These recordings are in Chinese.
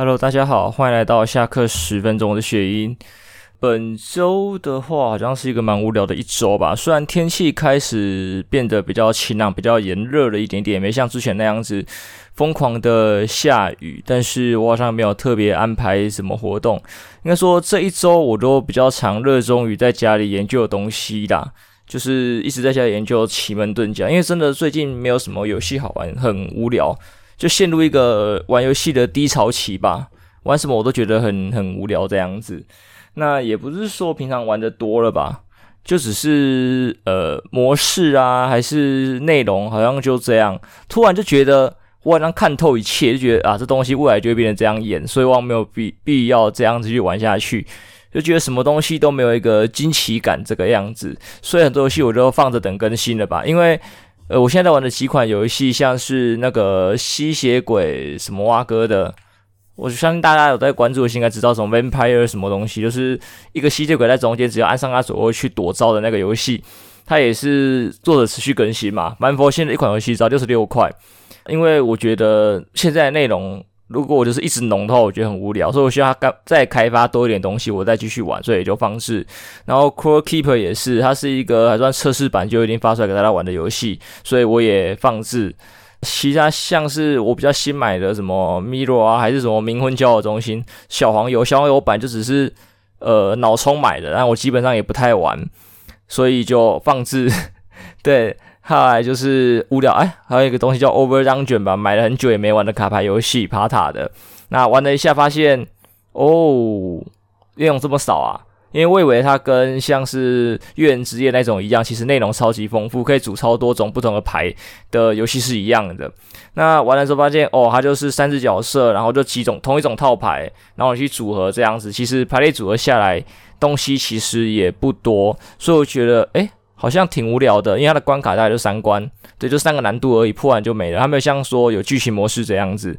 Hello，大家好，欢迎来到下课十分钟的雪音。本周的话，好像是一个蛮无聊的一周吧。虽然天气开始变得比较晴朗、比较炎热了一点点，没像之前那样子疯狂的下雨，但是我好像没有特别安排什么活动。应该说这一周我都比较常热衷于在家里研究东西啦，就是一直在家里研究奇门遁甲，因为真的最近没有什么游戏好玩，很无聊。就陷入一个玩游戏的低潮期吧，玩什么我都觉得很很无聊这样子。那也不是说平常玩的多了吧，就只是呃模式啊，还是内容，好像就这样。突然就觉得我好像看透一切，就觉得啊这东西未来就会变成这样演，所以我没有必必要这样子去玩下去。就觉得什么东西都没有一个惊奇感这个样子，所以很多游戏我都放着等更新了吧，因为。呃，我现在在玩的几款游戏，像是那个吸血鬼什么蛙哥的，我相信大家有在关注，应该知道什么 Vampire 什么东西，就是一个吸血鬼在中间，只要按上它左右去躲招的那个游戏，它也是做的持续更新嘛，蛮佛现在一款游戏，只要六十六块，因为我觉得现在内容。如果我就是一直浓的话，我觉得很无聊，所以我需要他再开发多一点东西，我再继续玩，所以也就放置。然后 Core Keeper 也是，它是一个还算测试版就已经发出来给大家玩的游戏，所以我也放置。其他像是我比较新买的什么 Miro 啊，还是什么冥婚交友中心、小黄油、小黄油版就只是呃脑充买的，但我基本上也不太玩，所以就放置。对。后来就是无聊，哎，还有一个东西叫 Over Dungeon 吧，买了很久也没玩的卡牌游戏，爬塔的。那玩了一下，发现哦，内容这么少啊！因为我以为它跟像是月人之夜那种一样，其实内容超级丰富，可以组超多种不同的牌的游戏是一样的。那玩的时候发现，哦，它就是三只角色，然后就几种同一种套牌，然后你去组合这样子。其实排列组合下来，东西其实也不多，所以我觉得，哎。好像挺无聊的，因为它的关卡大概就三关，对，就三个难度而已，破完就没了。它没有像说有剧情模式这样子。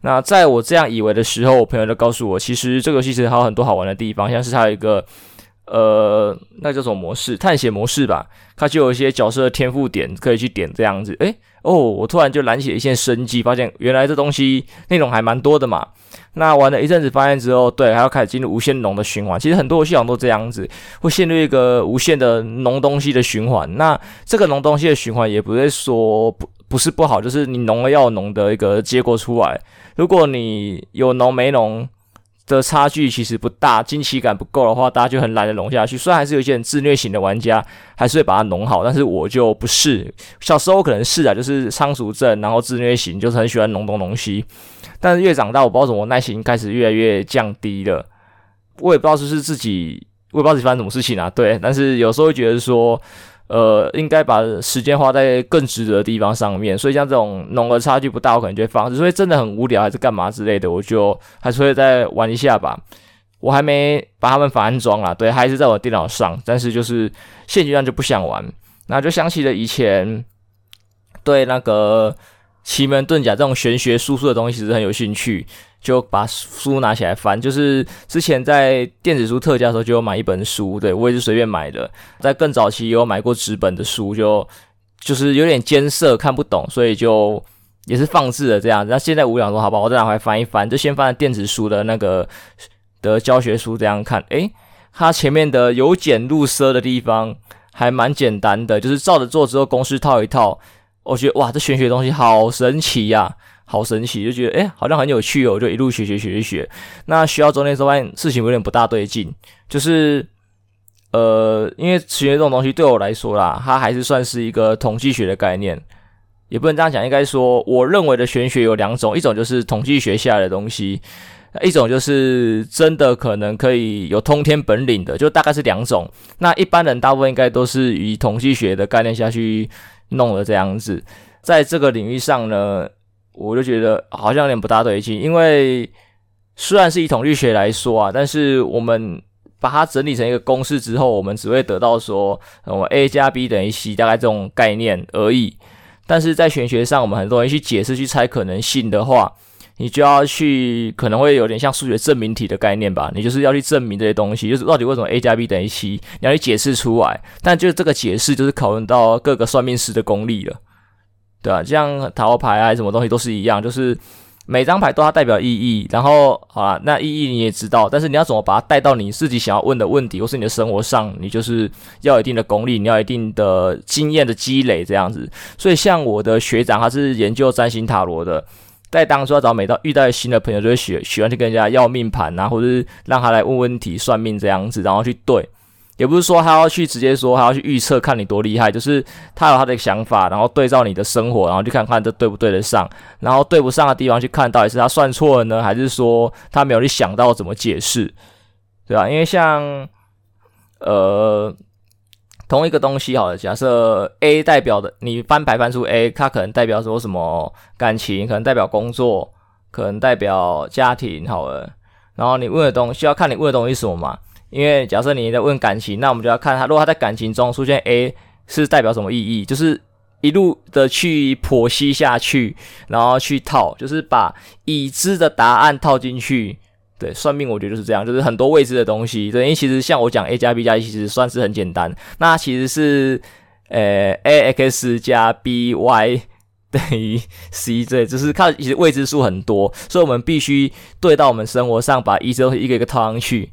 那在我这样以为的时候，我朋友就告诉我，其实这个游戏其实还有很多好玩的地方，像是它有一个呃，那叫什么模式？探险模式吧。它就有一些角色的天赋点可以去点这样子。诶，哦，我突然就燃起了一线生机，发现原来这东西内容还蛮多的嘛。那玩了一阵子，发现之后，对，还要开始进入无限农的循环。其实很多游戏好像都这样子，会陷入一个无限的农东西的循环。那这个农东西的循环也不是说不不是不好，就是你农了要农的一个结果出来。如果你有农没农的差距其实不大，惊奇感不够的话，大家就很懒得弄下去。虽然还是有一些很自虐型的玩家，还是会把它弄好，但是我就不是。小时候可能是啊，就是仓鼠症，然后自虐型，就是很喜欢弄东农西。但是越长大，我不知道怎么耐心开始越来越降低了。我也不知道是不是自己，我也不知道自己发生什么事情啊。对，但是有时候会觉得说，呃，应该把时间花在更值得的地方上面。所以像这种农的差距不大，我可能就会放。所以真的很无聊还是干嘛之类的，我就还是会再玩一下吧。我还没把他们反安装啊，对，还是在我电脑上。但是就是现阶段就不想玩，那就想起了以前对那个。奇门遁甲这种玄学术数的东西其实很有兴趣，就把书拿起来翻。就是之前在电子书特价的时候就有买一本书，对，我也是随便买的。在更早期有买过纸本的书，就就是有点艰涩看不懂，所以就也是放置了这样。那现在无聊说，好吧，我再拿回来翻一翻，就先翻电子书的那个的教学书这样看。诶，它前面的由俭入奢的地方还蛮简单的，就是照着做之后公式套一套。我觉得哇，这玄学东西好神奇呀，好神奇，就觉得诶，好像很有趣哦，就一路学学学学学。那学到中间之后发现事情有点不大对劲，就是呃，因为玄学这种东西对我来说啦，它还是算是一个统计学的概念，也不能这样讲，应该说我认为的玄学有两种，一种就是统计学下来的东西，一种就是真的可能可以有通天本领的，就大概是两种。那一般人大部分应该都是以统计学的概念下去。弄了这样子，在这个领域上呢，我就觉得好像有点不大对劲。因为虽然是以统计学来说啊，但是我们把它整理成一个公式之后，我们只会得到说，我 A 加 B 等于 C，大概这种概念而已。但是在玄学上，我们很多人去解释、去猜可能性的话，你就要去可能会有点像数学证明题的概念吧？你就是要去证明这些东西，就是到底为什么 A 加 B 等于 C，你要去解释出来。但就这个解释，就是考虑到各个算命师的功力了，对吧？像塔罗牌啊，什么东西都是一样，就是每张牌都它代表意义，然后好啦，那意义你也知道，但是你要怎么把它带到你自己想要问的问题，或是你的生活上，你就是要有一定的功力，你要有一定的经验的积累这样子。所以像我的学长，他是研究占星塔罗的，在当初要找每到遇到新的朋友，就会喜喜欢去跟人家要命盘啊，或者是让他来问问题、算命这样子，然后去对。也不是说他要去直接说，他要去预测看你多厉害，就是他有他的想法，然后对照你的生活，然后去看看这对不对得上，然后对不上的地方去看到底是他算错了呢，还是说他没有去想到怎么解释，对吧？因为像呃同一个东西好了，假设 A 代表的你翻牌翻出 A，它可能代表说什么感情，可能代表工作，可能代表家庭好了，然后你问的东西要看你问的东西是什么嘛。因为假设你在问感情，那我们就要看他，如果他在感情中出现 A，是代表什么意义？就是一路的去剖析下去，然后去套，就是把已知的答案套进去。对，算命我觉得就是这样，就是很多未知的东西。对，因为其实像我讲 A 加 B 加一，其实算是很简单。那其实是呃 A X 加 B Y 等于 C，对，就是看其实未知数很多，所以我们必须对到我们生活上，把已知一个一个套上去。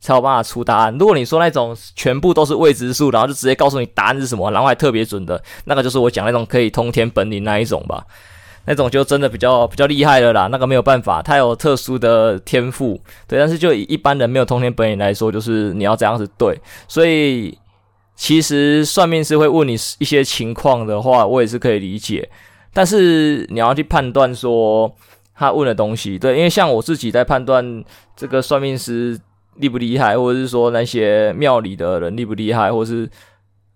才有办法出答案。如果你说那种全部都是未知数，然后就直接告诉你答案是什么，然后还特别准的，那个就是我讲那种可以通天本领那一种吧。那种就真的比较比较厉害了啦。那个没有办法，他有特殊的天赋。对，但是就以一般人没有通天本领来说，就是你要这样子对。所以其实算命师会问你一些情况的话，我也是可以理解。但是你要去判断说他问的东西，对，因为像我自己在判断这个算命师。厉不厉害，或者是说那些庙里的人厉不厉害，或者是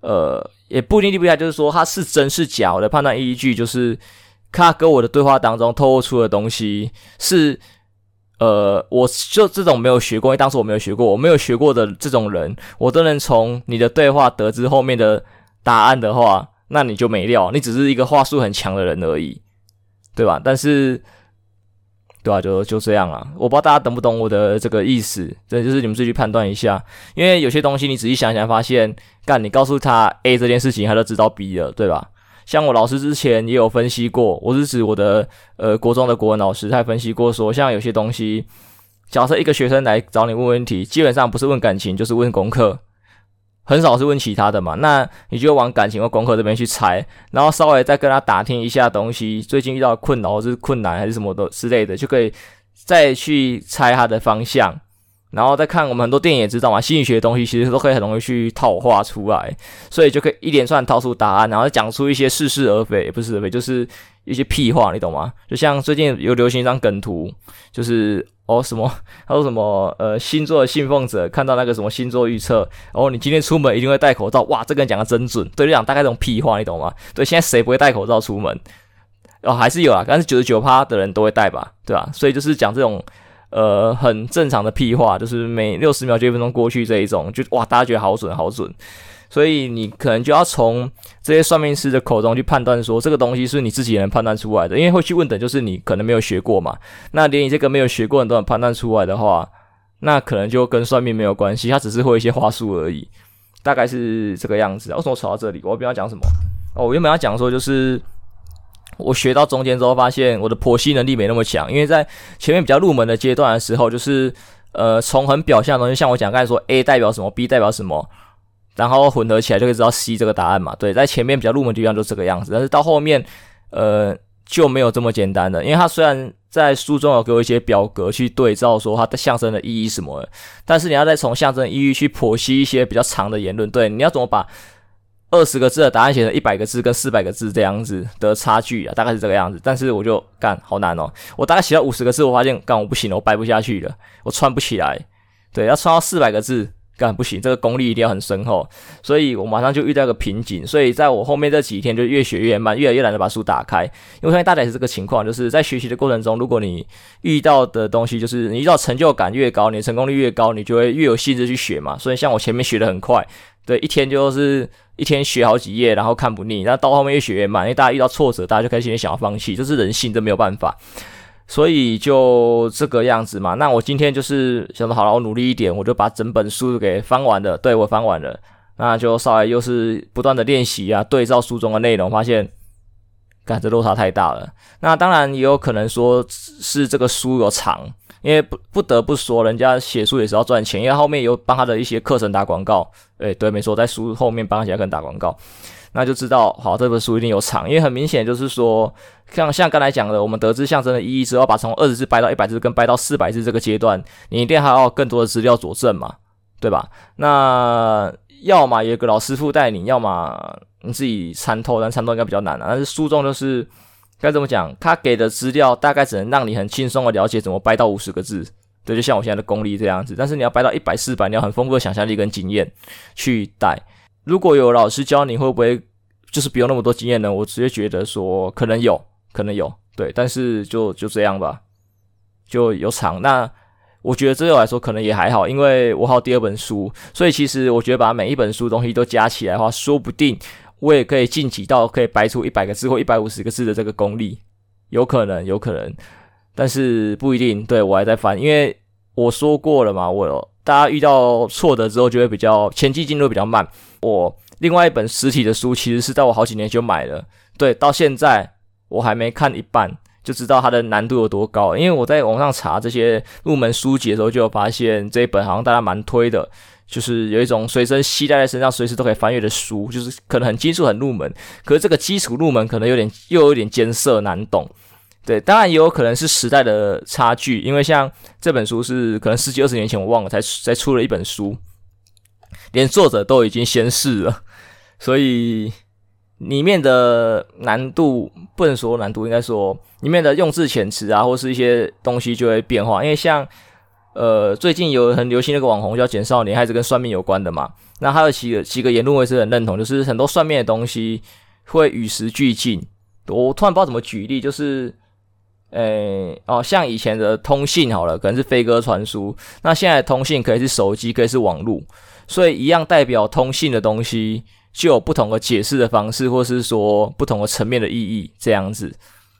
呃，也不一定厉不厉害，就是说他是真是假我的判断依据，就是他跟我的对话当中透露出的东西是呃，我就这种没有学过，因为当时我没有学过，我没有学过的这种人，我都能从你的对话得知后面的答案的话，那你就没料，你只是一个话术很强的人而已，对吧？但是。对啊，就就这样啊。我不知道大家懂不懂我的这个意思，这就是你们自己去判断一下。因为有些东西你仔细想想，发现干你告诉他 A 这件事情，他就知道 B 了，对吧？像我老师之前也有分析过，我是指我的呃国中的国文老师，他分析过说，像有些东西，假设一个学生来找你问问题，基本上不是问感情，就是问功课。很少是问其他的嘛，那你就往感情或功课这边去猜，然后稍微再跟他打听一下东西，最近遇到困扰或是困难还是什么的之类的，就可以再去猜他的方向，然后再看我们很多电影也知道嘛，心理学的东西其实都可以很容易去套话出来，所以就可以一连串套出答案，然后讲出一些似是而非，也不是而非，就是一些屁话，你懂吗？就像最近有流行一张梗图，就是。哦，什么？他说什么？呃，星座的信奉者看到那个什么星座预测，哦，你今天出门一定会戴口罩。哇，这个人讲的真准。对，就讲大概这种屁话，你懂吗？对，现在谁不会戴口罩出门？哦，还是有啊，但是九十九趴的人都会戴吧，对吧？所以就是讲这种呃很正常的屁话，就是每六十秒就一分钟过去这一种，就哇，大家觉得好准，好准。所以你可能就要从这些算命师的口中去判断说，这个东西是你自己能判断出来的，因为会去问的就是你可能没有学过嘛。那连你这个没有学过的都能判断出来的话，那可能就跟算命没有关系，他只是会一些话术而已，大概是这个样子。为什么扯到这里？我不要讲什么？哦，我原本要讲说，就是我学到中间之后，发现我的剖析能力没那么强，因为在前面比较入门的阶段的时候，就是呃，从很表象的东西，像我讲刚才说 A 代表什么，B 代表什么。然后混合起来就可以知道 C 这个答案嘛？对，在前面比较入门的地方就这个样子，但是到后面，呃，就没有这么简单了。因为它虽然在书中有给我一些表格去对照，说它的象征的意义什么的，但是你要再从象征意义去剖析一些比较长的言论。对，你要怎么把二十个字的答案写成一百个字跟四百个字这样子的差距啊？大概是这个样子。但是我就干好难哦，我大概写到五十个字，我发现干我不行了，我掰不下去了，我串不起来。对，要串到四百个字。干不行，这个功力一定要很深厚，所以我马上就遇到一个瓶颈，所以在我后面这几天就越学越慢，越来越懒得把书打开。因为我相信大家也是这个情况，就是在学习的过程中，如果你遇到的东西就是你遇到成就感越高，你的成功率越高，你就会越有兴致去学嘛。所以像我前面学的很快，对，一天就是一天学好几页，然后看不腻，那到后面越学越慢，因为大家遇到挫折，大家就开始想要放弃，这是人性，这没有办法。所以就这个样子嘛。那我今天就是想说，好了，我努力一点，我就把整本书给翻完了。对，我翻完了，那就稍微又是不断的练习啊，对照书中的内容，发现，感觉落差太大了。那当然也有可能说是这个书有长，因为不不得不说，人家写书也是要赚钱，因为后面有帮他的一些课程打广告。诶，对，没错，在书后面帮他其他课程打广告。那就知道，好，这本书一定有藏，因为很明显就是说，像像刚才讲的，我们得知象征的意义之后，把从二十字掰到一百字跟掰到四百字这个阶段，你一定还要更多的资料佐证嘛，对吧？那要么有个老师傅带你，要么你自己参透，但参透应该比较难啊。但是书中就是该怎么讲，他给的资料大概只能让你很轻松的了解怎么掰到五十个字，对，就像我现在的功力这样子。但是你要掰到一百四百，你要很丰富的想象力跟经验去带。如果有老师教你，会不会就是不用那么多经验呢？我直接觉得说可能有，可能有，对，但是就就这样吧，就有藏。那我觉得这对我来说可能也还好，因为我还有第二本书，所以其实我觉得把每一本书东西都加起来的话，说不定我也可以晋级到可以白出一百个字或一百五十个字的这个功力，有可能，有可能，但是不一定。对，我还在翻，因为我说过了嘛，我。大家遇到挫折之后，就会比较前期进度比较慢。我另外一本实体的书，其实是在我好几年就买了，对，到现在我还没看一半，就知道它的难度有多高。因为我在网上查这些入门书籍的时候，就有发现这一本好像大家蛮推的，就是有一种随身携带在身上，随时都可以翻阅的书，就是可能很基础很入门，可是这个基础入门可能有点又有点艰涩难懂。对，当然也有可能是时代的差距，因为像这本书是可能十几二十年前我忘了才才出了一本书，连作者都已经仙逝了，所以里面的难度不能说难度，应该说里面的用字遣词啊，或是一些东西就会变化。因为像呃最近有很流行那个网红叫简少年，还是跟算命有关的嘛。那还有几个几个言论我也是很认同，就是很多算命的东西会与时俱进。我突然不知道怎么举例，就是。诶，哦，像以前的通信好了，可能是飞鸽传书。那现在通信可以是手机，可以是网络，所以一样代表通信的东西，就有不同的解释的方式，或是说不同的层面的意义，这样子。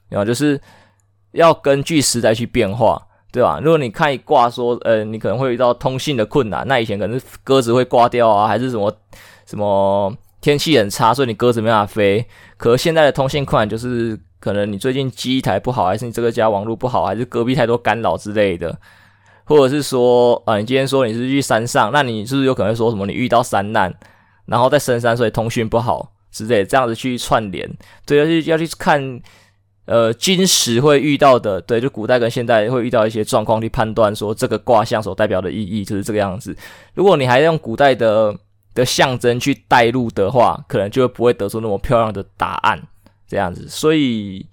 然后就是要根据时代去变化，对吧？如果你看一卦说，呃，你可能会遇到通信的困难，那以前可能是鸽子会挂掉啊，还是什么什么天气很差，所以你鸽子没办法飞。可是现在的通信困难就是。可能你最近机台不好，还是你这个家网络不好，还是隔壁太多干扰之类的，或者是说，啊，你今天说你是去山上，那你是不是有可能会说什么你遇到山难，然后在深山，所以通讯不好之类，这样子去串联，对，要去要去看，呃，今时会遇到的，对，就古代跟现代会遇到一些状况，去判断说这个卦象所代表的意义就是这个样子。如果你还用古代的的象征去带入的话，可能就不会得出那么漂亮的答案。这样子，所以，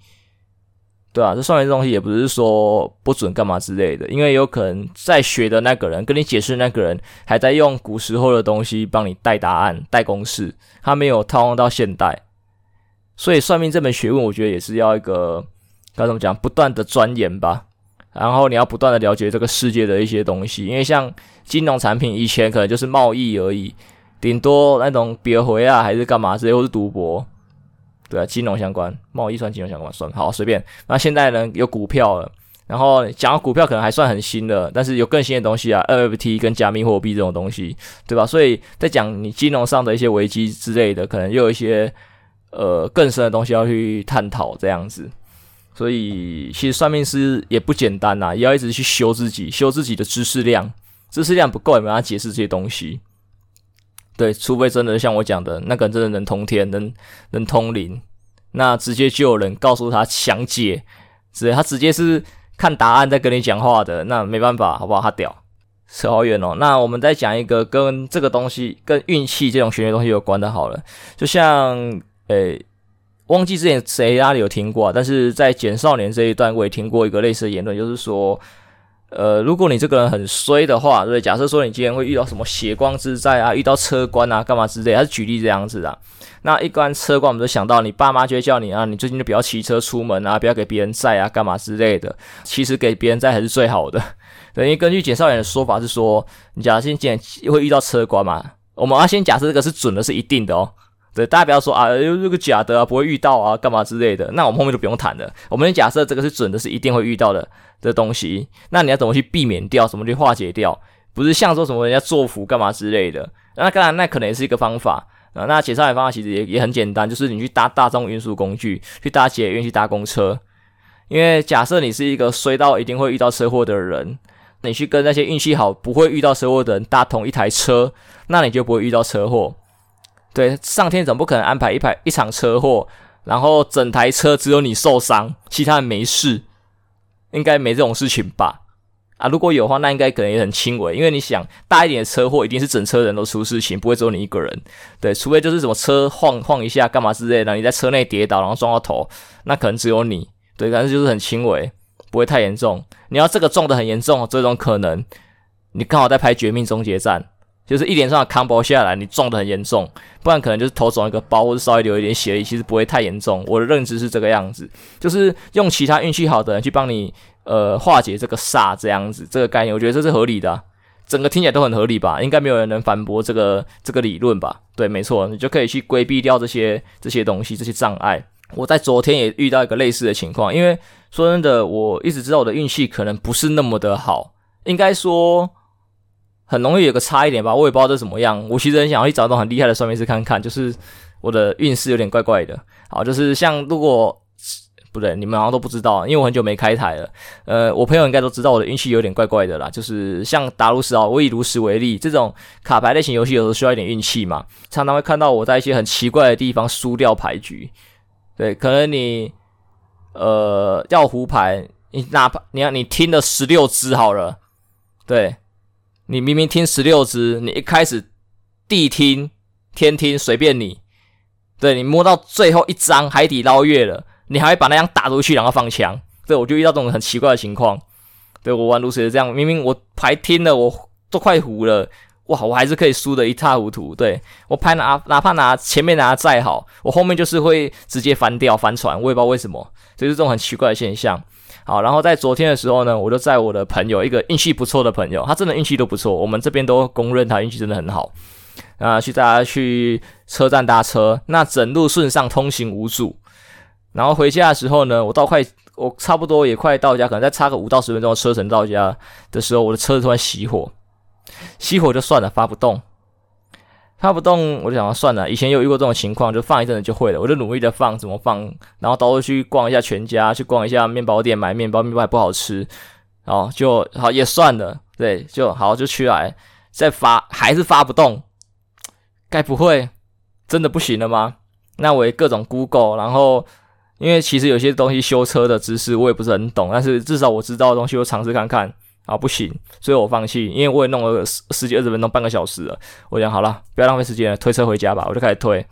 对啊，这算命这东西也不是说不准干嘛之类的，因为有可能在学的那个人跟你解释那个人还在用古时候的东西帮你带答案、带公式，他没有套用到现代，所以算命这门学问，我觉得也是要一个该怎么讲，不断的钻研吧，然后你要不断的了解这个世界的一些东西，因为像金融产品以前可能就是贸易而已，顶多那种别回啊还是干嘛之类，或是赌博。对啊，金融相关，贸易算金融相关算好随便。那现在呢，有股票了，然后讲到股票可能还算很新的，但是有更新的东西啊，NFT 跟加密货币这种东西，对吧？所以在讲你金融上的一些危机之类的，可能又有一些呃更深的东西要去探讨这样子。所以其实算命师也不简单呐、也要一直去修自己，修自己的知识量，知识量不够也没办法解释这些东西。对，除非真的像我讲的，那个人真的能通天，能能通灵，那直接就有人告诉他详解，直接他直接是看答案在跟你讲话的，那没办法，好不好？他屌，扯好远哦。那我们再讲一个跟这个东西、跟运气这种玄学东西有关的，好了，就像诶，忘记之前谁哪里有听过啊，但是在简少年这一段我也听过一个类似的言论，就是说。呃，如果你这个人很衰的话，对，假设说你今天会遇到什么血光之灾啊，遇到车关啊，干嘛之类，还是举例这样子的。那一般车关，我们就想到你爸妈就会叫你啊，你最近就不要骑车出门啊，不要给别人载啊，干嘛之类的。其实给别人载还是最好的。等于根据简少年的说法是说，你假设今天会遇到车关嘛，我们要先假设这个是准的，是一定的哦。对，大家不要说啊，又是个假的啊，不会遇到啊，干嘛之类的。那我们后面就不用谈了。我们假设这个是准的，是一定会遇到的的东西。那你要怎么去避免掉？怎么去化解掉？不是像说什么人家作福干嘛之类的。那当然，那可能也是一个方法。啊，那解差的方法其实也也很简单，就是你去搭大众运输工具，去搭捷运，去搭公车。因为假设你是一个衰到一定会遇到车祸的人，你去跟那些运气好不会遇到车祸的人搭同一台车，那你就不会遇到车祸。对，上天总不可能安排一排一场车祸，然后整台车只有你受伤，其他人没事，应该没这种事情吧？啊，如果有话，那应该可能也很轻微，因为你想大一点的车祸，一定是整车人都出事情，不会只有你一个人。对，除非就是什么车晃晃一下，干嘛之类的，你在车内跌倒，然后撞到头，那可能只有你。对，但是就是很轻微，不会太严重。你要这个撞得很严重，这种可能，你刚好在拍《绝命终结战》，就是一连串的 combo 下来，你撞得很严重，不然可能就是头肿一个包，或者稍微流一点血，其实不会太严重。我的认知是这个样子，就是用其他运气好的人去帮你。呃，化解这个煞这样子，这个概念，我觉得这是合理的，整个听起来都很合理吧？应该没有人能反驳这个这个理论吧？对，没错，你就可以去规避掉这些这些东西，这些障碍。我在昨天也遇到一个类似的情况，因为说真的，我一直知道我的运气可能不是那么的好，应该说很容易有个差一点吧，我也不知道这怎么样。我其实很想要去找一种很厉害的算命师看看，就是我的运势有点怪怪的。好，就是像如果。不对，你们好像都不知道，因为我很久没开台了。呃，我朋友应该都知道我的运气有点怪怪的啦。就是像打炉石啊，我以炉石为例，这种卡牌类型游戏有时候需要一点运气嘛，常常会看到我在一些很奇怪的地方输掉牌局。对，可能你呃要胡牌，你哪怕你要你听了十六只好了，对，你明明听十六支，你一开始地听天听随便你，对，你摸到最后一张海底捞月了。你还会把那张打出去，然后放枪？对，我就遇到这种很奇怪的情况。对，我玩炉石是这样，明明我牌听了，我都快糊了，哇，我还是可以输得一塌糊涂。对，我牌拿，哪怕拿前面拿的再好，我后面就是会直接翻掉翻船，我也不知道为什么，就是这种很奇怪的现象。好，然后在昨天的时候呢，我就载我的朋友，一个运气不错的朋友，他真的运气都不错，我们这边都公认他运气真的很好。啊，去大家去车站搭车，那整路顺畅，通行无阻。然后回家的时候呢，我到快，我差不多也快到家，可能再差个五到十分钟车程到家的时候，我的车子突然熄火，熄火就算了，发不动，发不动，我就想说算了。以前有遇过这种情况，就放一阵子就会了，我就努力的放，怎么放，然后到处去逛一下全家，去逛一下面包店买面包，面包还不好吃，然后就好也算了，对，就好就出来，再发还是发不动，该不会真的不行了吗？那我也各种 Google，然后。因为其实有些东西修车的知识我也不是很懂，但是至少我知道的东西我尝试看看啊，不行，所以我放弃。因为我也弄了十十几二十分钟，半个小时了，我想好了，不要浪费时间，推车回家吧，我就开始推。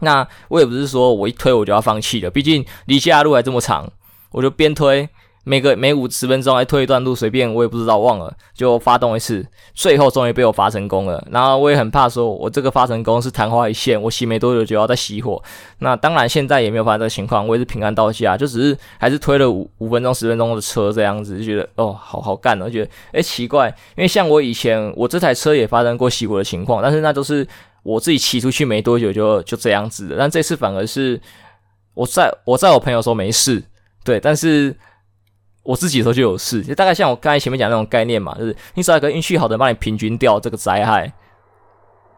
那我也不是说我一推我就要放弃了，毕竟离家路还这么长，我就边推。每个每五十分钟来推一段路，随便我也不知道忘了，就发动一次，最后终于被我发成功了。然后我也很怕说，我这个发成功是昙花一现，我骑没多久就要再熄火。那当然现在也没有发生这个情况，我也是平安到家，就只是还是推了五五分钟十分钟的车这样子，就觉得哦好好干哦，觉得诶奇怪，因为像我以前我这台车也发生过熄火的情况，但是那都是我自己骑出去没多久就就这样子的，但这次反而是我在我在我朋友说没事，对，但是。我自己的时候就有事，就大概像我刚才前面讲那种概念嘛，就是你找一个运气好的帮你平均掉这个灾害。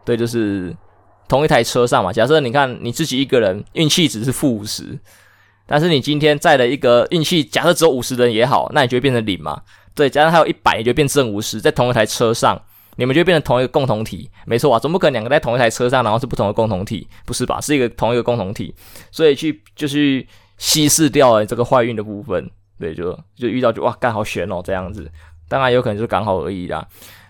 对，就是同一台车上嘛。假设你看你自己一个人运气值是负五十，但是你今天载了一个运气，假设只有五十人也好，那你就会变成零嘛。对，假设还有一百，你就变正五十，在同一台车上，你们就变成同一个共同体。没错啊，总不可能两个在同一台车上，然后是不同的共同体，不是吧？是一个同一个共同体，所以去就是稀释掉了这个坏运的部分。对，就就遇到就哇，刚好悬哦，这样子，当然有可能就是刚好而已啦。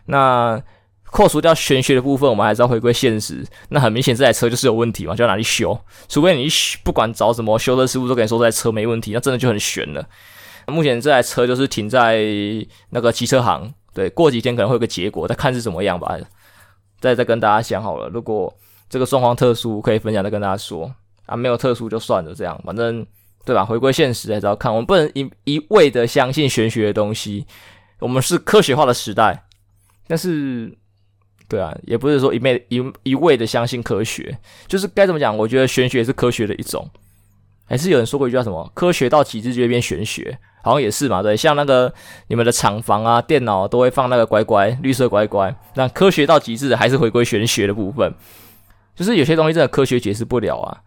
那扣除掉玄学的部分，我们还是要回归现实。那很明显，这台车就是有问题嘛，就要拿去修。除非你不管找什么修车师傅，都跟你说这台车没问题，那真的就很悬了。目前这台车就是停在那个机车行，对，过几天可能会有个结果，再看是怎么样吧。再再跟大家讲好了，如果这个状况特殊，可以分享再跟大家说啊，没有特殊就算了，这样反正。对吧？回归现实还是要看，我们不能一一味的相信玄学的东西。我们是科学化的时代，但是，对啊，也不是说一昧一一味的相信科学，就是该怎么讲？我觉得玄学是科学的一种。还是有人说过一句话什么？科学到极致就会变玄学，好像也是嘛。对，像那个你们的厂房啊、电脑都会放那个乖乖绿色乖乖，那科学到极致还是回归玄学的部分。就是有些东西真的科学解释不了啊。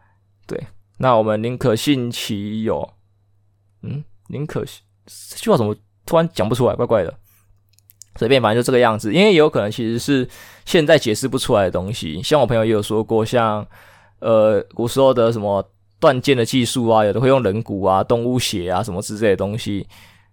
对，那我们宁可信其有，嗯，宁可信这句话怎么突然讲不出来，怪怪的。随便，反正就这个样子，因为也有可能其实是现在解释不出来的东西。像我朋友也有说过，像呃古时候的什么断剑的技术啊，有的会用人骨啊、动物血啊什么之类的东西。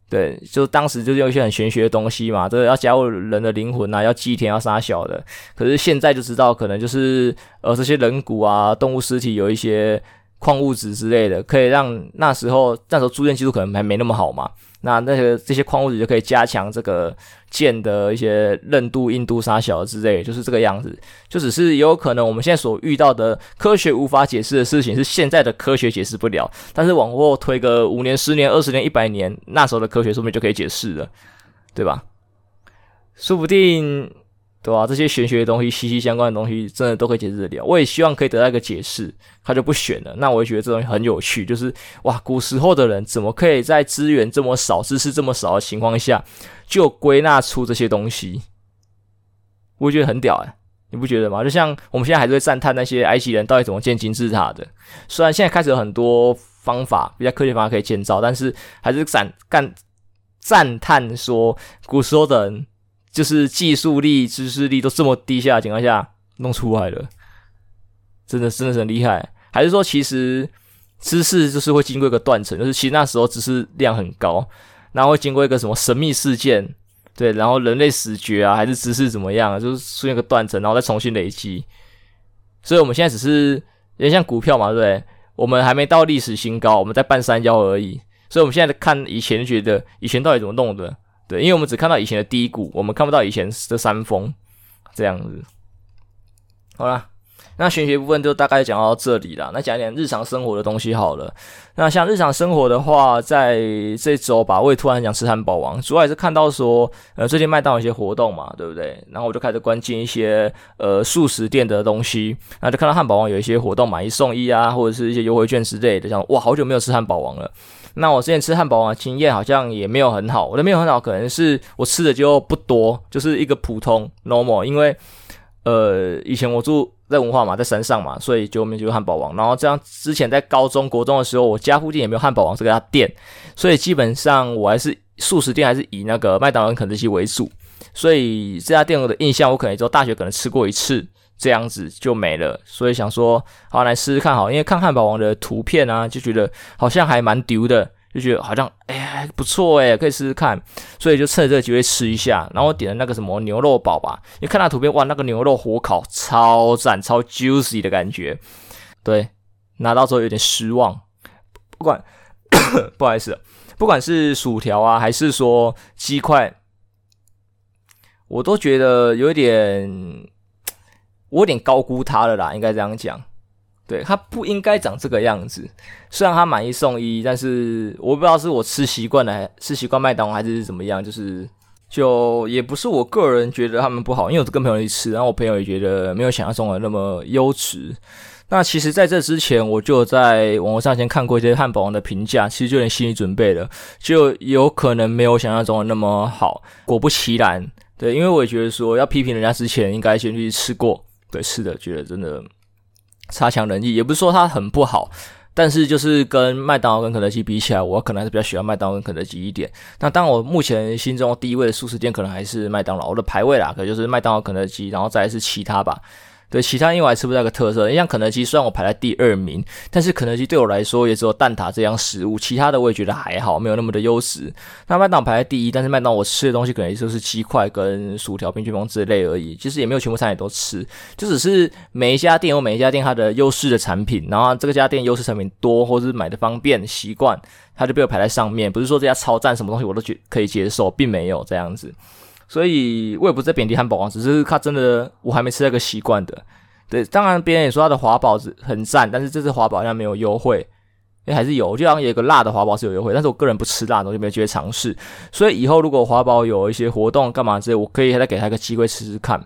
对，就当时就是用一些很玄学的东西嘛，这个要加入人的灵魂啊，要祭天，要杀小的。可是现在就知道，可能就是呃这些人骨啊、动物尸体有一些矿物质之类的，可以让那时候那时候铸剑技术可能还没那么好嘛。那那个这些矿物质就可以加强这个剑的一些韧度、硬度、杀小之类，就是这个样子。就只是有可能我们现在所遇到的科学无法解释的事情，是现在的科学解释不了。但是往后推个五年、十年、二十年、一百年，那时候的科学说不定就可以解释了，对吧？说不定。对啊，这些玄学的东西、息息相关的东西，真的都可以解释得了。我也希望可以得到一个解释，他就不选了。那我也觉得这东西很有趣，就是哇，古时候的人怎么可以在资源这么少、知识这么少的情况下，就归纳出这些东西？我觉得很屌哎，你不觉得吗？就像我们现在还是会赞叹那些埃及人到底怎么建金字塔的。虽然现在开始有很多方法，比较科学方法可以建造，但是还是赞干赞叹说古时候的人。就是技术力、知识力都这么低下的情况下弄出来了，真的真的很厉害。还是说，其实知识就是会经过一个断层，就是其实那时候知识量很高，然后会经过一个什么神秘事件，对，然后人类死绝啊，还是知识怎么样，就是出现个断层，然后再重新累积。所以我们现在只是有点像股票嘛，对不对？我们还没到历史新高，我们在半山腰而已。所以我们现在看以前，觉得以前到底怎么弄的？对，因为我们只看到以前的低谷，我们看不到以前的山峰，这样子。好啦，那玄学部分就大概讲到这里啦。那讲一点日常生活的东西好了。那像日常生活的话，在这周吧，我也突然想吃汉堡王，主要也是看到说，呃，最近麦当劳一些活动嘛，对不对？然后我就开始关心一些呃速食店的东西，那就看到汉堡王有一些活动，买一送一啊，或者是一些优惠券之类的，想哇，好久没有吃汉堡王了。那我之前吃汉堡王的经验好像也没有很好，我的没有很好，可能是我吃的就不多，就是一个普通 normal。因为呃，以前我住在文化嘛，在山上嘛，所以就没有汉堡王。然后这样之前在高中国中的时候，我家附近也没有汉堡王这家店，所以基本上我还是素食店，还是以那个麦当劳肯德基为主。所以这家店我的印象，我可能只有大学可能吃过一次。这样子就没了，所以想说，好来试试看好，因为看汉堡王的图片啊，就觉得好像还蛮丢的，就觉得好像哎不错哎，可以试试看，所以就趁着这个机会吃一下。然后点了那个什么牛肉堡吧，因为看那图片哇，那个牛肉火烤超赞，超 juicy 的感觉。对，拿到之后有点失望。不管 不好意思，不管是薯条啊，还是说鸡块，我都觉得有点。我有点高估他了啦，应该这样讲。对，他不应该长这个样子。虽然他买一送一，但是我不知道是我吃习惯了，吃习惯麦当劳还是怎么样。就是，就也不是我个人觉得他们不好，因为我跟朋友去吃，然后我朋友也觉得没有想象中的那么优质。那其实在这之前，我就在网络上先看过一些汉堡王的评价，其实就有点心理准备了，就有可能没有想象中的那么好。果不其然，对，因为我也觉得说要批评人家之前，应该先去吃过。对，是的，觉得真的差强人意，也不是说它很不好，但是就是跟麦当劳跟肯德基比起来，我可能还是比较喜欢麦当劳跟肯德基一点。那当然我目前心中第一位的速食店，可能还是麦当劳，我的排位啦，可能就是麦当劳、肯德基，然后再是其他吧。对，其他因为我还吃不到个特色，像肯德基虽然我排在第二名，但是肯德基对我来说也只有蛋挞这样食物，其他的我也觉得还好，没有那么的优势。那麦当排在第一，但是麦当我吃的东西可能就是鸡块跟薯条、冰淇淋之类而已，其实也没有全部餐点都吃，就只是每一家店有每一家店它的优势的产品，然后这个家店优势产品多，或是买的方便习惯，它就被我排在上面。不是说这家超赞什么东西我都觉可以接受，并没有这样子。所以我也不是在贬低汉堡王，只是它真的我还没吃那个习惯的。对，当然别人也说它的华堡是很赞，但是这次华堡好像没有优惠，诶还是有，就好像有个辣的华堡是有优惠，但是我个人不吃辣的，我就没有机会尝试。所以以后如果华堡有一些活动干嘛之类，我可以再给他一个机会试试看，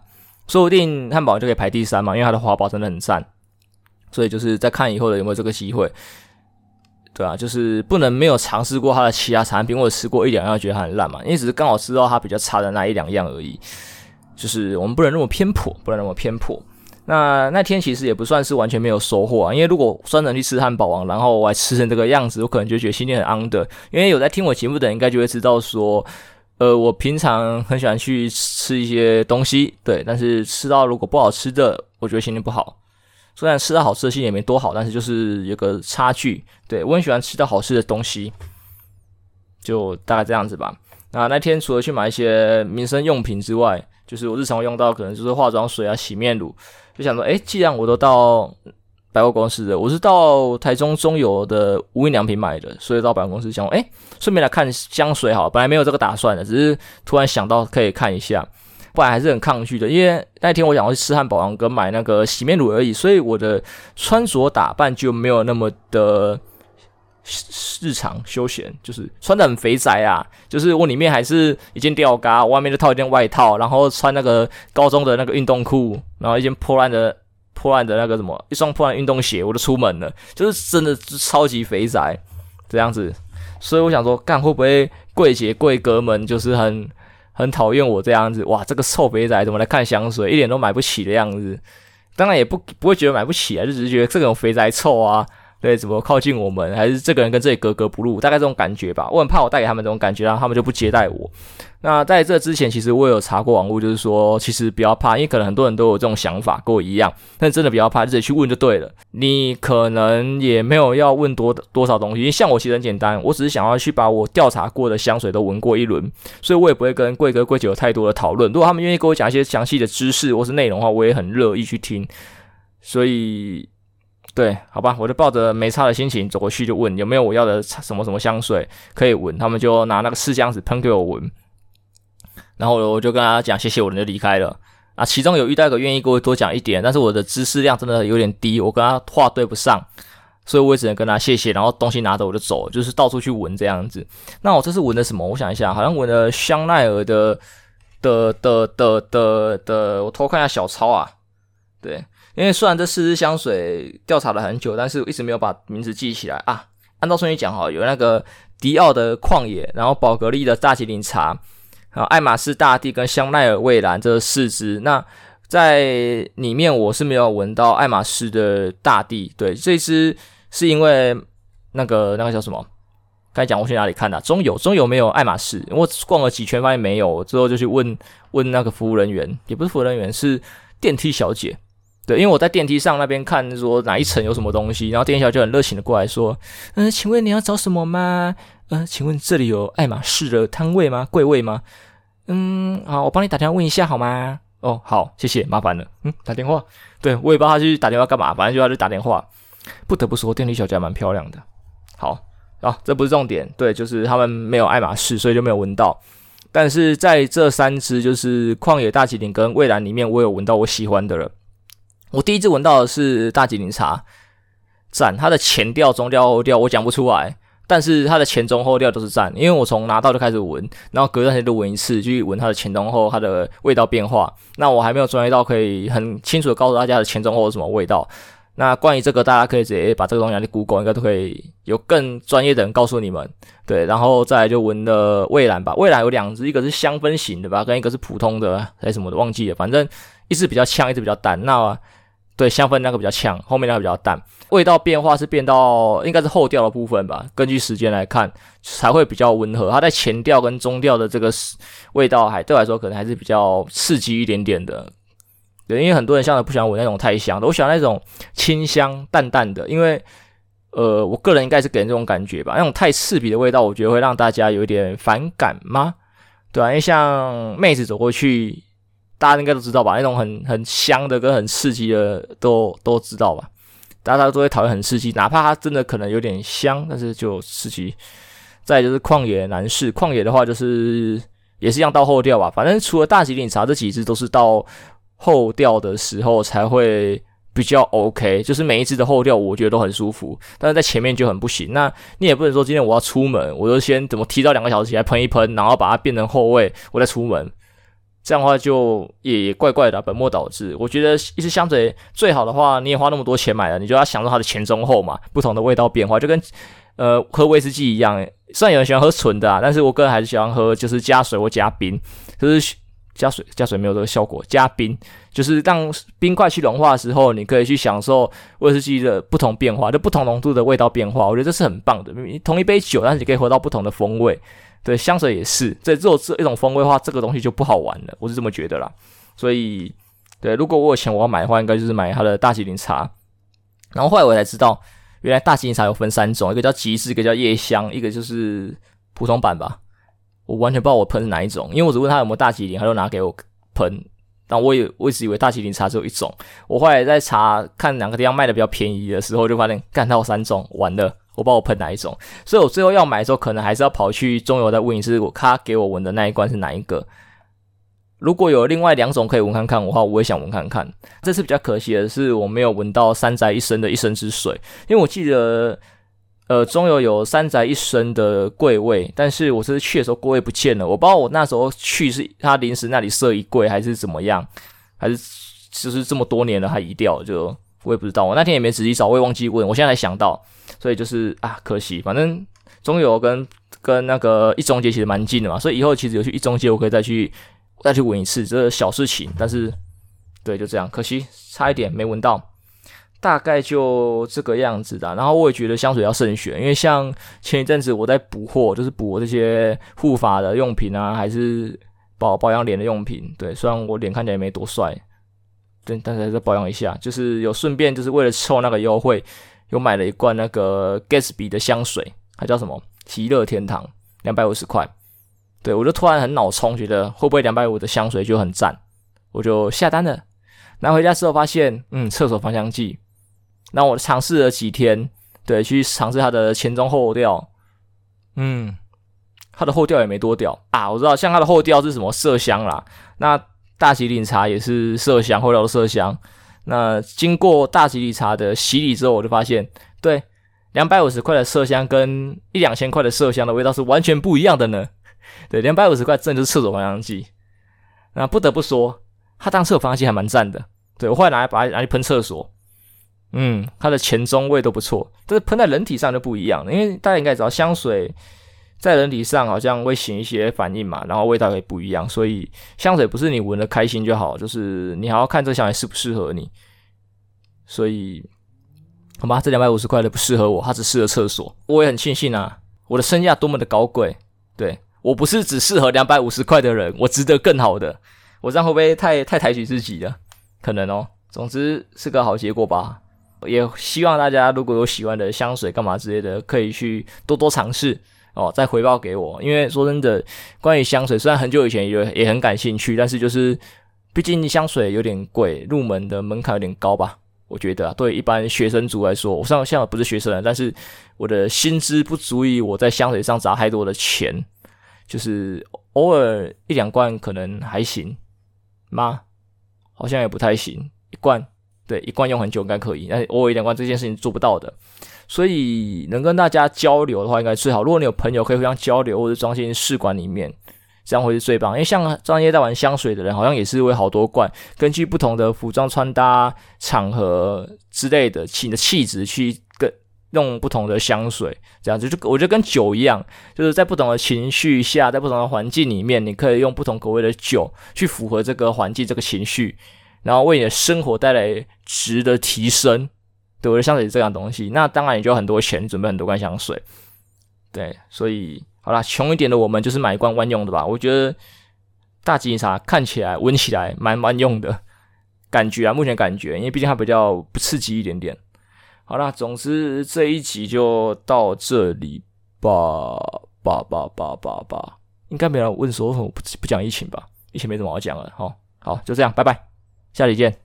说不定汉堡就可以排第三嘛，因为它的华堡真的很赞。所以就是在看以后的有没有这个机会。对啊，就是不能没有尝试过它的其他产品，或者吃过一两样觉得它很烂嘛，因为只是刚好吃到它比较差的那一两样而已。就是我们不能那么偏颇，不能那么偏颇。那那天其实也不算是完全没有收获啊，因为如果专程去吃汉堡王，然后我还吃成这个样子，我可能就觉得心里很安的。因为有在听我节目的人，应该就会知道说，呃，我平常很喜欢去吃一些东西，对，但是吃到如果不好吃的，我觉得心情不好。虽然吃到好吃的心也没多好，但是就是有个差距。对，我很喜欢吃到好吃的东西，就大概这样子吧。那那天除了去买一些民生用品之外，就是我日常用到，可能就是化妆水啊、洗面乳。就想说，诶，既然我都到百货公司的，我是到台中中友的无印良品买的，所以到百货公司想，诶，顺便来看香水好，本来没有这个打算的，只是突然想到可以看一下，不然还是很抗拒的，因为那天我想要去吃汉堡王跟买那个洗面乳而已，所以我的穿着打扮就没有那么的日常休闲，就是穿的很肥宅啊，就是我里面还是一件吊嘎，外面就套一件外套，然后穿那个高中的那个运动裤，然后一件破烂的破烂的那个什么，一双破烂运动鞋，我就出门了，就是真的超级肥宅这样子，所以我想说，干会不会柜姐柜哥们就是很很讨厌我这样子？哇，这个臭肥仔怎么来看香水，一点都买不起的样子？当然也不不会觉得买不起啊，就只是觉得这种肥仔臭啊。对，怎么靠近我们？还是这个人跟这里格格不入？大概这种感觉吧。我很怕我带给他们这种感觉，然后他们就不接待我。那在这之前，其实我有查过网络，就是说，其实不要怕，因为可能很多人都有这种想法，跟我一样。但真的不要怕，自己去问就对了。你可能也没有要问多多少东西，因为像我其实很简单，我只是想要去把我调查过的香水都闻过一轮，所以我也不会跟贵哥贵姐有太多的讨论。如果他们愿意跟我讲一些详细的知识或是内容的话，我也很乐意去听。所以。对，好吧，我就抱着没差的心情走过去，就问有没有我要的什么什么香水可以闻。他们就拿那个试香纸喷给我闻，然后我就跟他讲谢谢，我人就离开了。啊，其中有遇到一个愿意跟我多讲一点，但是我的知识量真的有点低，我跟他话对不上，所以我也只能跟他谢谢，然后东西拿着我就走，就是到处去闻这样子。那我这是闻的什么？我想一下，好像闻的香奈儿的的的的的的，我偷看一下小抄啊，对。因为虽然这四支香水调查了很久，但是一直没有把名字记起来啊。按照顺序讲哈，有那个迪奥的旷野，然后宝格丽的大吉岭茶，啊爱马仕大地跟香奈儿蔚蓝这四支。那在里面我是没有闻到爱马仕的大地，对，这支是因为那个那个叫什么？该讲我去哪里看的？中友，中友没有爱马仕，我逛了几圈发现没有，之后就去问问那个服务人员，也不是服务人员，是电梯小姐。对，因为我在电梯上那边看，说哪一层有什么东西，然后电梯小就很热情的过来说：“嗯、请问你要找什么吗？嗯、呃，请问这里有爱马仕的摊位吗？柜位吗？嗯，好，我帮你打电话问一下好吗？哦，好，谢谢，麻烦了。嗯，打电话，对，我也不知道他去打电话干嘛，反正就要去打电话。不得不说，电梯小姐还蛮漂亮的。好，啊，这不是重点，对，就是他们没有爱马仕，所以就没有闻到。但是在这三只就是旷野、大吉岭跟蔚蓝里面，我有闻到我喜欢的了。我第一次闻到的是大吉岭茶，赞，它的前调、中调、后调我讲不出来，但是它的前中后调都是赞，因为我从拿到就开始闻，然后隔段时间就闻一次，去闻它的前中后它的味道变化。那我还没有专业到可以很清楚的告诉大家的前中后是什么味道。那关于这个，大家可以直接把这个东西拿去 Google，应该都可以有更专业的人告诉你们。对，然后再来就闻了蔚蓝吧，蔚蓝有两只，一个是香氛型的吧，跟一个是普通的还是什么的忘记了，反正一只比较呛，一只比较淡。那对，香氛那个比较呛，后面那个比较淡，味道变化是变到应该是后调的部分吧。根据时间来看，才会比较温和。它在前调跟中调的这个味道还对我来说可能还是比较刺激一点点的。对，因为很多人像不喜欢闻那种太香的，我喜欢那种清香淡淡的。因为呃，我个人应该是给人这种感觉吧。那种太刺鼻的味道，我觉得会让大家有点反感吗？对啊，因为像妹子走过去。大家应该都知道吧？那种很很香的跟很刺激的都都知道吧？大家都会讨厌很刺激，哪怕它真的可能有点香，但是就刺激。再就是旷野男士，旷野的话就是也是一样到后调吧。反正除了大吉岭茶这几支都是到后调的时候才会比较 OK，就是每一支的后调我觉得都很舒服，但是在前面就很不行。那你也不能说今天我要出门，我就先怎么提早两个小时起来喷一喷，然后把它变成后味，我再出门。这样的话就也怪怪的，本末倒置。我觉得一支香水最好的话，你也花那么多钱买了，你就要享受它的前中后嘛，不同的味道变化，就跟呃喝威士忌一样。虽然有人喜欢喝纯的啊，但是我个人还是喜欢喝就是加水或加冰，就是加水加水没有这个效果，加冰就是让冰块去融化的时候，你可以去享受威士忌的不同变化，就不同浓度的味道变化。我觉得这是很棒的。同一杯酒，但是你可以喝到不同的风味。对，香水也是，这只有这一种风味的话，这个东西就不好玩了。我是这么觉得啦。所以，对，如果我有钱我要买的话，应该就是买它的大吉岭茶。然后后来我才知道，原来大吉岭茶有分三种，一个叫极致，一个叫夜香，一个就是普通版吧。我完全不知道我喷是哪一种，因为我只问他有没有大吉岭，他就拿给我喷。但我也我一直以为大吉岭茶只有一种。我后来在查看两个地方卖的比较便宜的时候，就发现干到三种，完了，我不知道我喷哪一种。所以我最后要买的时候，可能还是要跑去中油再问一次，我他给我闻的那一罐是哪一个。如果有另外两种可以闻看看的话，我也想闻看看。这次比较可惜的是，我没有闻到三宅一生的一生之水，因为我记得。呃，中游有三宅一生的柜位，但是我这次去的时候柜位不见了，我不知道我那时候去是他临时那里设一柜还是怎么样，还是就是这么多年了还移掉，就我也不知道。我那天也没仔细找，我也忘记问，我现在才想到，所以就是啊，可惜。反正中游跟跟那个一中街其实蛮近的嘛，所以以后其实有去一中街，我可以再去再去闻一次，这是小事情。但是对，就这样，可惜差一点没闻到。大概就这个样子的，然后我也觉得香水要慎选，因为像前一阵子我在补货，就是补这些护发的用品啊，还是保保养脸的用品。对，虽然我脸看起来没多帅，对，但是还是保养一下，就是有顺便就是为了凑那个优惠，又买了一罐那个 Gatsby 的香水，它叫什么？极乐天堂，两百五十块。对，我就突然很脑冲，觉得会不会两百五的香水就很赞，我就下单了。拿回家之后发现，嗯，厕所芳香剂。那我尝试了几天，对，去尝试它的前中后调，嗯，它的后调也没多屌啊。我知道，像它的后调是什么麝香啦，那大吉岭茶也是麝香，后调的麝香。那经过大吉岭茶的洗礼之后，我就发现，对，两百五十块的麝香跟一两千块的麝香的味道是完全不一样的呢。对，两百五十块真的就是厕所芳香剂。那不得不说，它当厕所芳香剂还蛮赞的。对，我后来拿来把它拿去喷厕所。嗯，它的前中味都不错，但是喷在人体上就不一样了，因为大家应该知道香水在人体上好像会起一些反应嘛，然后味道也不一样，所以香水不是你闻的开心就好，就是你还要看这香水适不适合你。所以，好吧，这两百五十块的不适合我，它只适合厕所。我也很庆幸啊，我的身价多么的高贵，对，我不是只适合两百五十块的人，我值得更好的。我这样会不会太太抬举自己了？可能哦。总之是个好结果吧。也希望大家如果有喜欢的香水干嘛之类的，可以去多多尝试哦，再回报给我。因为说真的，关于香水，虽然很久以前也也很感兴趣，但是就是毕竟香水有点贵，入门的门槛有点高吧。我觉得，对一般学生族来说，我虽然现在不是学生，但是我的薪资不足以我在香水上砸太多的钱，就是偶尔一两罐可能还行吗？好像也不太行，一罐。对，一罐用很久应该可以，但偶尔一两罐这件事情做不到的，所以能跟大家交流的话，应该最好。如果你有朋友可以互相交流，或者装进试管里面，这样会是最棒。因为像专业在玩香水的人，好像也是会好多罐，根据不同的服装穿搭、场合之类的，你的气质去跟用不同的香水，这样子就我觉得跟酒一样，就是在不同的情绪下，在不同的环境里面，你可以用不同口味的酒去符合这个环境、这个情绪。然后为你的生活带来值的提升，对，我的香水这样东西。那当然你就很多钱，准备很多罐香水，对，所以好啦，穷一点的我们就是买一罐万用的吧。我觉得大吉茶看起来、闻起来蛮万用的感觉啊，目前感觉，因为毕竟它比较不刺激一点点。好啦，总之这一集就到这里吧，吧吧吧吧吧，应该没人问说为什么不不讲疫情吧？疫情没什么好讲了，好，好，就这样，拜拜。下期见。